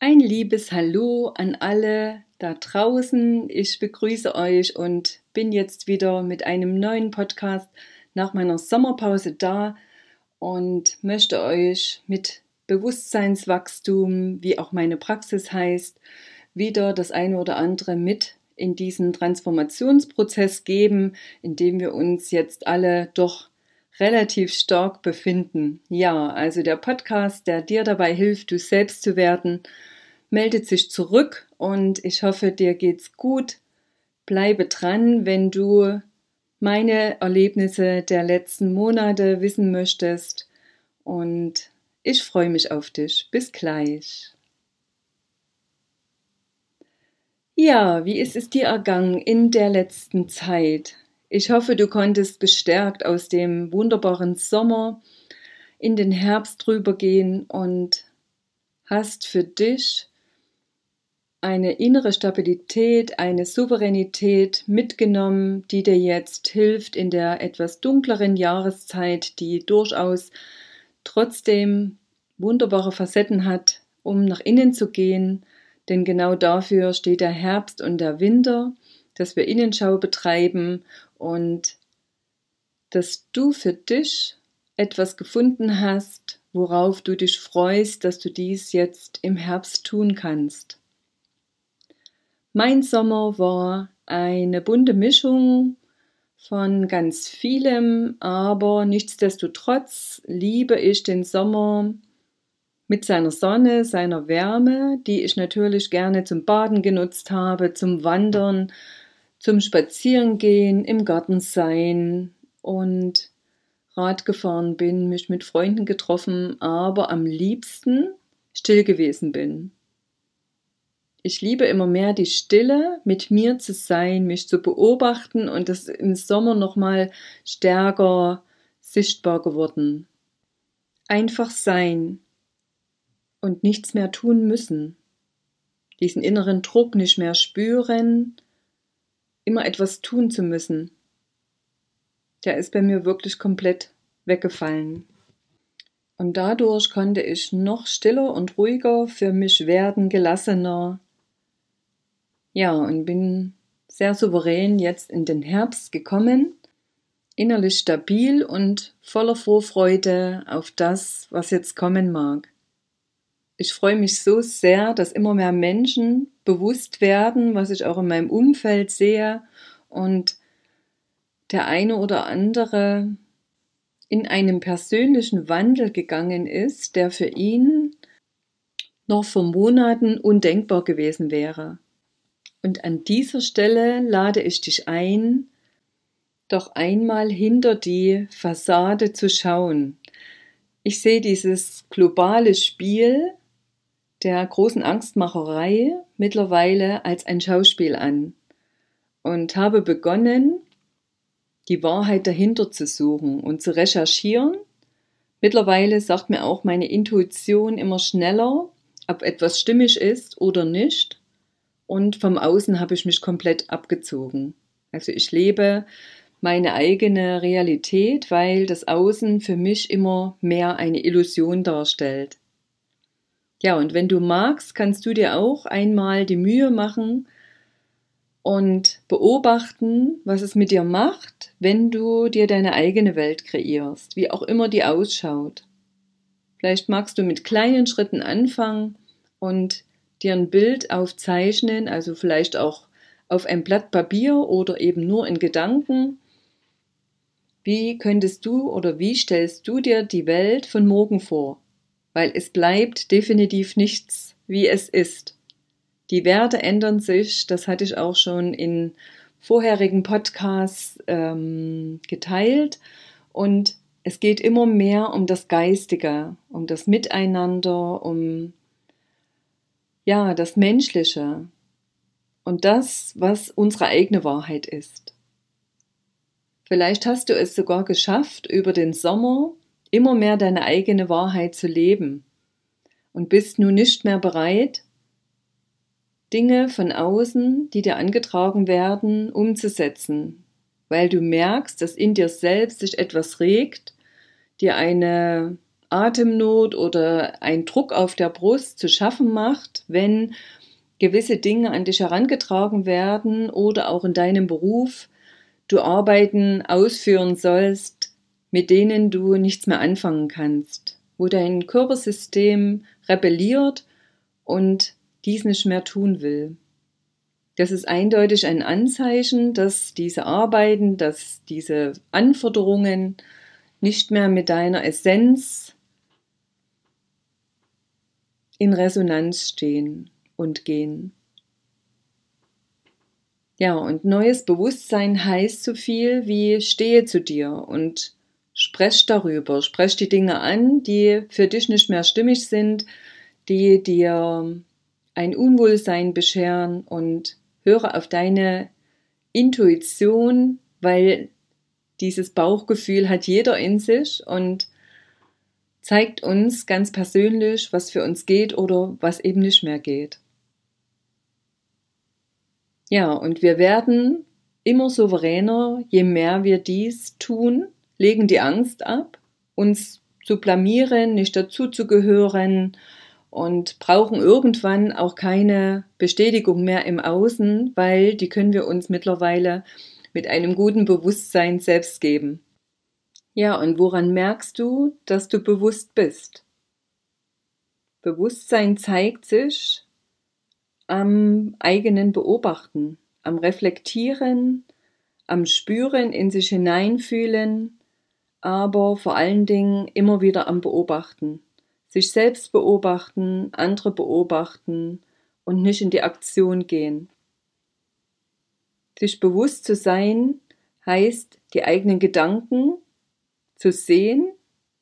Ein liebes Hallo an alle da draußen. Ich begrüße euch und bin jetzt wieder mit einem neuen Podcast nach meiner Sommerpause da und möchte euch mit Bewusstseinswachstum, wie auch meine Praxis heißt, wieder das eine oder andere mit in diesen Transformationsprozess geben, in dem wir uns jetzt alle doch relativ stark befinden. Ja, also der Podcast, der dir dabei hilft, du selbst zu werden, meldet sich zurück und ich hoffe, dir geht's gut. Bleibe dran, wenn du meine Erlebnisse der letzten Monate wissen möchtest und ich freue mich auf dich. Bis gleich. Ja, wie ist es dir ergangen in der letzten Zeit? Ich hoffe, du konntest gestärkt aus dem wunderbaren Sommer in den Herbst rübergehen und hast für dich eine innere Stabilität, eine Souveränität mitgenommen, die dir jetzt hilft in der etwas dunkleren Jahreszeit, die durchaus trotzdem wunderbare Facetten hat, um nach innen zu gehen, denn genau dafür steht der Herbst und der Winter, dass wir Innenschau betreiben und dass du für dich etwas gefunden hast, worauf du dich freust, dass du dies jetzt im Herbst tun kannst. Mein Sommer war eine bunte Mischung von ganz vielem, aber nichtsdestotrotz liebe ich den Sommer mit seiner Sonne, seiner Wärme, die ich natürlich gerne zum Baden genutzt habe, zum Wandern, zum Spazierengehen, im Garten sein und Rad gefahren bin, mich mit Freunden getroffen, aber am liebsten still gewesen bin. Ich liebe immer mehr die Stille, mit mir zu sein, mich zu beobachten und das im Sommer nochmal stärker sichtbar geworden. Einfach sein, und nichts mehr tun müssen, diesen inneren Druck nicht mehr spüren, immer etwas tun zu müssen. Der ist bei mir wirklich komplett weggefallen. Und dadurch konnte ich noch stiller und ruhiger für mich werden, gelassener. Ja, und bin sehr souverän jetzt in den Herbst gekommen, innerlich stabil und voller Vorfreude auf das, was jetzt kommen mag ich freue mich so sehr, dass immer mehr Menschen bewusst werden, was ich auch in meinem Umfeld sehe und der eine oder andere in einem persönlichen Wandel gegangen ist, der für ihn noch vor Monaten undenkbar gewesen wäre. Und an dieser Stelle lade ich dich ein, doch einmal hinter die Fassade zu schauen. Ich sehe dieses globale Spiel der großen Angstmacherei mittlerweile als ein Schauspiel an und habe begonnen, die Wahrheit dahinter zu suchen und zu recherchieren. Mittlerweile sagt mir auch meine Intuition immer schneller, ob etwas stimmig ist oder nicht. Und vom Außen habe ich mich komplett abgezogen. Also ich lebe meine eigene Realität, weil das Außen für mich immer mehr eine Illusion darstellt. Ja, und wenn du magst, kannst du dir auch einmal die Mühe machen und beobachten, was es mit dir macht, wenn du dir deine eigene Welt kreierst, wie auch immer die ausschaut. Vielleicht magst du mit kleinen Schritten anfangen und dir ein Bild aufzeichnen, also vielleicht auch auf ein Blatt Papier oder eben nur in Gedanken. Wie könntest du oder wie stellst du dir die Welt von morgen vor? Weil es bleibt definitiv nichts, wie es ist. Die Werte ändern sich, das hatte ich auch schon in vorherigen Podcasts ähm, geteilt und es geht immer mehr um das Geistige, um das Miteinander, um ja, das Menschliche. und das, was unsere eigene Wahrheit ist. Vielleicht hast du es sogar geschafft, über den Sommer immer mehr deine eigene Wahrheit zu leben. Und bist nun nicht mehr bereit, Dinge von außen, die dir angetragen werden, umzusetzen, weil du merkst, dass in dir selbst sich etwas regt, dir eine Atemnot oder ein Druck auf der Brust zu schaffen macht, wenn gewisse Dinge an dich herangetragen werden oder auch in deinem Beruf du Arbeiten ausführen sollst, mit denen du nichts mehr anfangen kannst, wo dein Körpersystem rebelliert und dies nicht mehr tun will. Das ist eindeutig ein Anzeichen, dass diese Arbeiten, dass diese Anforderungen nicht mehr mit deiner Essenz in Resonanz stehen und gehen. Ja, und neues Bewusstsein heißt so viel wie stehe zu dir und sprech darüber, sprech die Dinge an, die für dich nicht mehr stimmig sind, die dir ein Unwohlsein bescheren und höre auf deine Intuition, weil dieses Bauchgefühl hat jeder in sich und zeigt uns ganz persönlich, was für uns geht oder was eben nicht mehr geht. Ja, und wir werden immer souveräner, je mehr wir dies tun, legen die Angst ab, uns zu blamieren, nicht dazuzugehören und brauchen irgendwann auch keine Bestätigung mehr im Außen, weil die können wir uns mittlerweile mit einem guten Bewusstsein selbst geben. Ja, und woran merkst du, dass du bewusst bist? Bewusstsein zeigt sich am eigenen Beobachten, am Reflektieren, am Spüren, in sich hineinfühlen, aber vor allen Dingen immer wieder am Beobachten. Sich selbst beobachten, andere beobachten und nicht in die Aktion gehen. Sich bewusst zu sein heißt, die eigenen Gedanken zu sehen,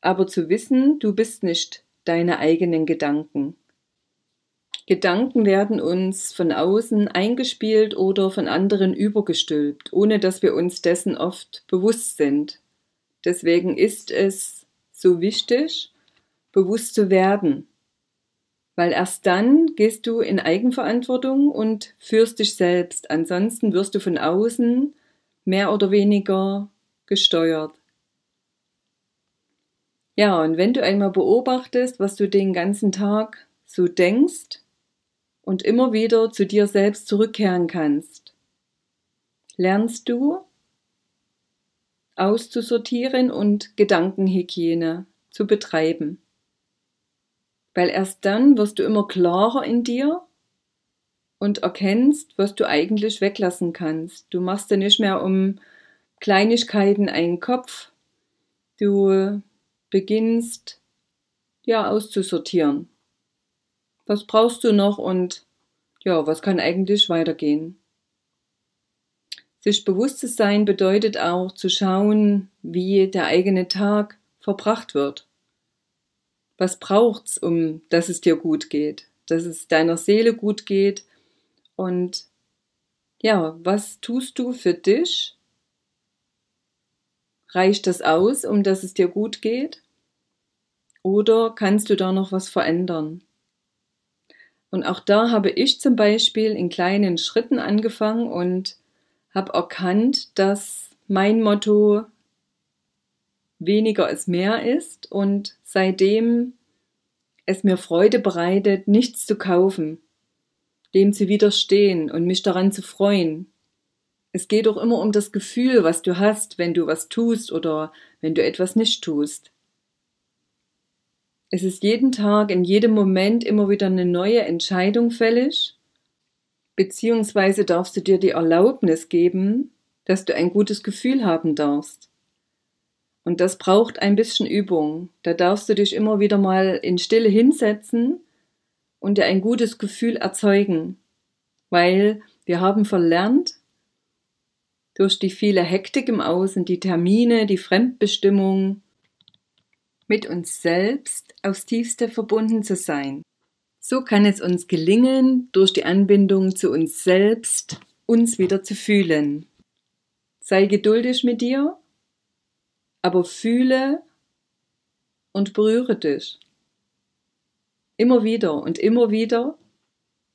aber zu wissen, du bist nicht deine eigenen Gedanken. Gedanken werden uns von außen eingespielt oder von anderen übergestülpt, ohne dass wir uns dessen oft bewusst sind. Deswegen ist es so wichtig, bewusst zu werden, weil erst dann gehst du in Eigenverantwortung und führst dich selbst. Ansonsten wirst du von außen mehr oder weniger gesteuert. Ja, und wenn du einmal beobachtest, was du den ganzen Tag so denkst und immer wieder zu dir selbst zurückkehren kannst, lernst du auszusortieren und Gedankenhygiene zu betreiben. Weil erst dann wirst du immer klarer in dir und erkennst, was du eigentlich weglassen kannst. Du machst dir nicht mehr um Kleinigkeiten einen Kopf. Du beginnst ja auszusortieren. Was brauchst du noch und ja, was kann eigentlich weitergehen? Sich bewusst zu sein bedeutet auch zu schauen, wie der eigene Tag verbracht wird. Was braucht's, um dass es dir gut geht, dass es deiner Seele gut geht und ja, was tust du für dich, Reicht das aus, um dass es dir gut geht? Oder kannst du da noch was verändern? Und auch da habe ich zum Beispiel in kleinen Schritten angefangen und habe erkannt, dass mein Motto weniger ist mehr ist und seitdem es mir Freude bereitet, nichts zu kaufen, dem zu widerstehen und mich daran zu freuen, es geht auch immer um das Gefühl, was du hast, wenn du was tust oder wenn du etwas nicht tust. Es ist jeden Tag, in jedem Moment immer wieder eine neue Entscheidung fällig, beziehungsweise darfst du dir die Erlaubnis geben, dass du ein gutes Gefühl haben darfst. Und das braucht ein bisschen Übung. Da darfst du dich immer wieder mal in Stille hinsetzen und dir ein gutes Gefühl erzeugen, weil wir haben verlernt, durch die viele Hektik im Außen, die Termine, die Fremdbestimmung, mit uns selbst aufs tiefste verbunden zu sein. So kann es uns gelingen, durch die Anbindung zu uns selbst uns wieder zu fühlen. Sei geduldig mit dir, aber fühle und berühre dich. Immer wieder und immer wieder,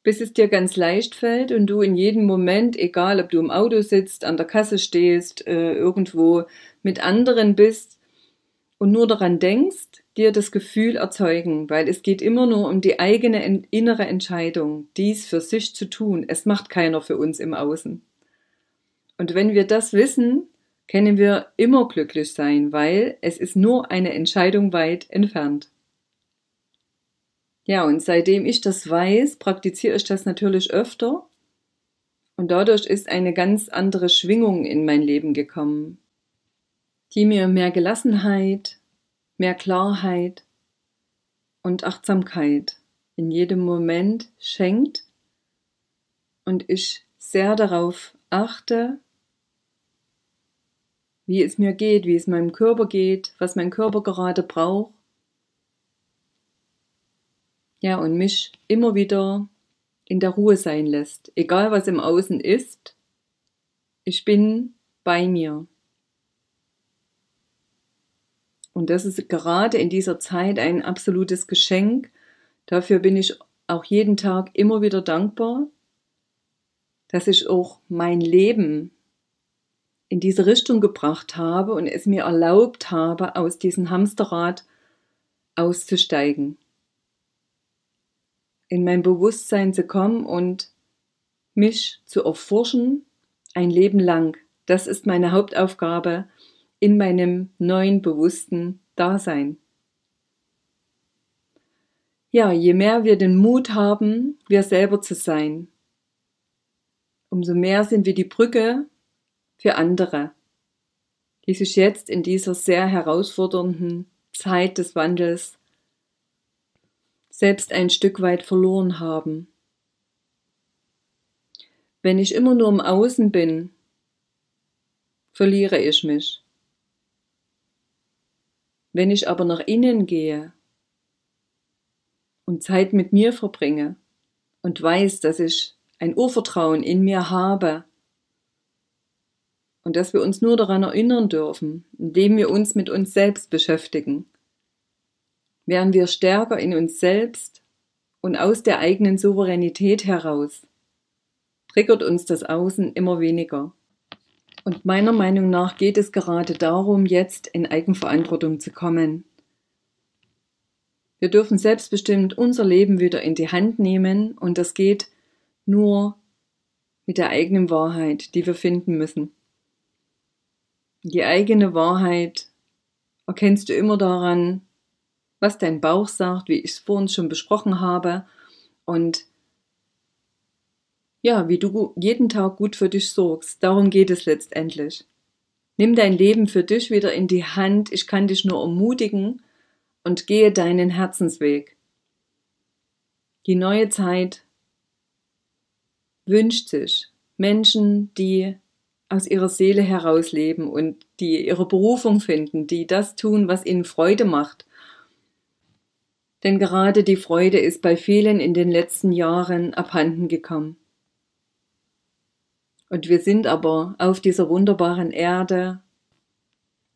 bis es dir ganz leicht fällt und du in jedem Moment, egal ob du im Auto sitzt, an der Kasse stehst, äh, irgendwo mit anderen bist und nur daran denkst, dir das Gefühl erzeugen, weil es geht immer nur um die eigene innere Entscheidung, dies für sich zu tun. Es macht keiner für uns im Außen. Und wenn wir das wissen, können wir immer glücklich sein, weil es ist nur eine Entscheidung weit entfernt. Ja, und seitdem ich das weiß, praktiziere ich das natürlich öfter. Und dadurch ist eine ganz andere Schwingung in mein Leben gekommen, die mir mehr Gelassenheit, mehr Klarheit und Achtsamkeit in jedem Moment schenkt und ich sehr darauf achte, wie es mir geht, wie es meinem Körper geht, was mein Körper gerade braucht. Ja, und mich immer wieder in der Ruhe sein lässt, egal was im Außen ist. Ich bin bei mir. Und das ist gerade in dieser Zeit ein absolutes Geschenk. Dafür bin ich auch jeden Tag immer wieder dankbar, dass ich auch mein Leben in diese Richtung gebracht habe und es mir erlaubt habe, aus diesem Hamsterrad auszusteigen. In mein Bewusstsein zu kommen und mich zu erforschen ein Leben lang. Das ist meine Hauptaufgabe in meinem neuen bewussten Dasein. Ja, je mehr wir den Mut haben, wir selber zu sein, umso mehr sind wir die Brücke für andere, die sich jetzt in dieser sehr herausfordernden Zeit des Wandels selbst ein Stück weit verloren haben. Wenn ich immer nur im Außen bin, verliere ich mich. Wenn ich aber nach innen gehe und Zeit mit mir verbringe und weiß, dass ich ein Urvertrauen in mir habe, und dass wir uns nur daran erinnern dürfen, indem wir uns mit uns selbst beschäftigen. Werden wir stärker in uns selbst und aus der eigenen Souveränität heraus, triggert uns das Außen immer weniger. Und meiner Meinung nach geht es gerade darum, jetzt in Eigenverantwortung zu kommen. Wir dürfen selbstbestimmt unser Leben wieder in die Hand nehmen und das geht nur mit der eigenen Wahrheit, die wir finden müssen. Die eigene Wahrheit erkennst du immer daran, was dein Bauch sagt, wie ich es vorhin schon besprochen habe und ja, wie du jeden Tag gut für dich sorgst. Darum geht es letztendlich. Nimm dein Leben für dich wieder in die Hand. Ich kann dich nur ermutigen und gehe deinen Herzensweg. Die neue Zeit wünscht sich Menschen, die aus ihrer Seele heraus leben und die ihre Berufung finden, die das tun, was ihnen Freude macht. Denn gerade die Freude ist bei vielen in den letzten Jahren abhanden gekommen. Und wir sind aber auf dieser wunderbaren Erde,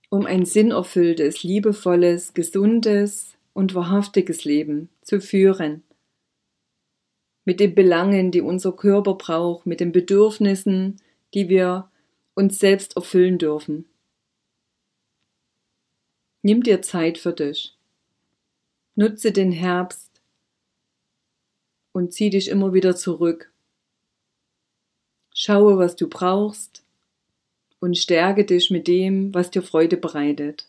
um ein sinnerfülltes, liebevolles, gesundes und wahrhaftiges Leben zu führen. Mit den Belangen, die unser Körper braucht, mit den Bedürfnissen, die wir uns selbst erfüllen dürfen. Nimm dir Zeit für dich. Nutze den Herbst und zieh dich immer wieder zurück. Schaue, was du brauchst und stärke dich mit dem, was dir Freude bereitet.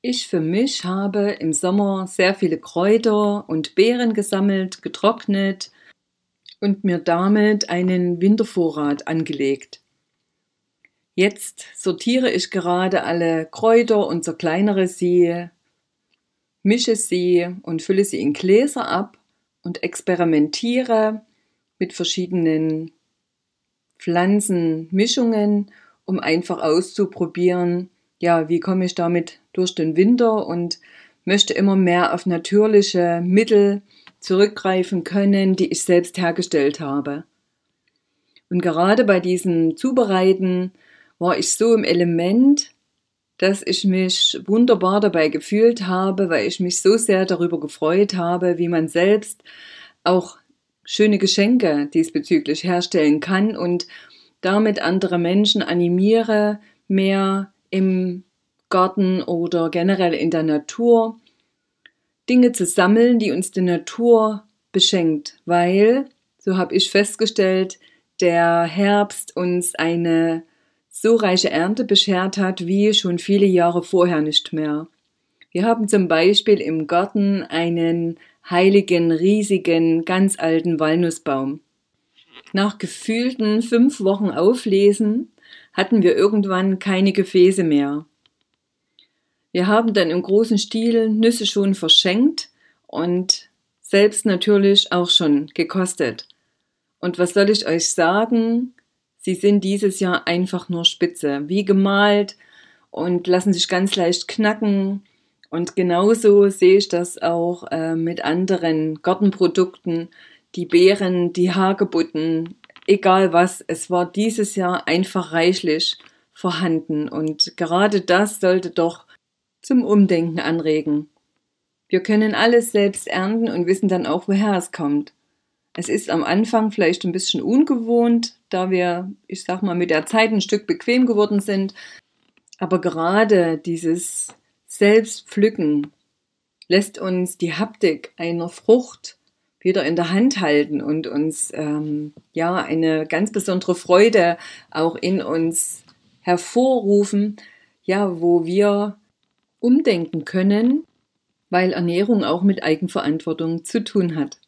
Ich für mich habe im Sommer sehr viele Kräuter und Beeren gesammelt, getrocknet und mir damit einen Wintervorrat angelegt. Jetzt sortiere ich gerade alle Kräuter und zerkleinere sie, mische sie und fülle sie in Gläser ab und experimentiere mit verschiedenen Pflanzenmischungen, um einfach auszuprobieren, ja, wie komme ich damit durch den Winter und möchte immer mehr auf natürliche Mittel zurückgreifen können, die ich selbst hergestellt habe. Und gerade bei diesem Zubereiten war ich so im Element, dass ich mich wunderbar dabei gefühlt habe, weil ich mich so sehr darüber gefreut habe, wie man selbst auch schöne Geschenke diesbezüglich herstellen kann und damit andere Menschen animiere, mehr im Garten oder generell in der Natur Dinge zu sammeln, die uns die Natur beschenkt, weil, so habe ich festgestellt, der Herbst uns eine so reiche Ernte beschert hat wie schon viele Jahre vorher nicht mehr. Wir haben zum Beispiel im Garten einen heiligen, riesigen, ganz alten Walnussbaum. Nach gefühlten fünf Wochen Auflesen hatten wir irgendwann keine Gefäße mehr. Wir haben dann im großen Stil Nüsse schon verschenkt und selbst natürlich auch schon gekostet. Und was soll ich euch sagen? Sie sind dieses Jahr einfach nur spitze, wie gemalt und lassen sich ganz leicht knacken. Und genauso sehe ich das auch äh, mit anderen Gartenprodukten, die Beeren, die Hagebutten, egal was, es war dieses Jahr einfach reichlich vorhanden. Und gerade das sollte doch zum Umdenken anregen. Wir können alles selbst ernten und wissen dann auch, woher es kommt. Es ist am Anfang vielleicht ein bisschen ungewohnt, da wir, ich sag mal, mit der Zeit ein Stück bequem geworden sind. Aber gerade dieses Selbstpflücken lässt uns die Haptik einer Frucht wieder in der Hand halten und uns ähm, ja eine ganz besondere Freude auch in uns hervorrufen, ja, wo wir umdenken können, weil Ernährung auch mit Eigenverantwortung zu tun hat.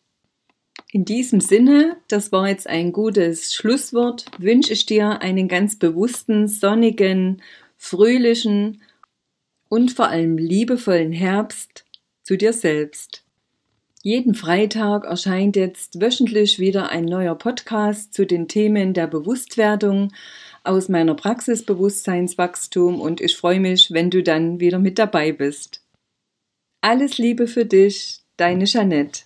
In diesem Sinne, das war jetzt ein gutes Schlusswort, wünsche ich dir einen ganz bewussten, sonnigen, fröhlichen und vor allem liebevollen Herbst zu dir selbst. Jeden Freitag erscheint jetzt wöchentlich wieder ein neuer Podcast zu den Themen der Bewusstwerdung aus meiner Praxis Bewusstseinswachstum und ich freue mich, wenn du dann wieder mit dabei bist. Alles Liebe für dich, deine Jeanette.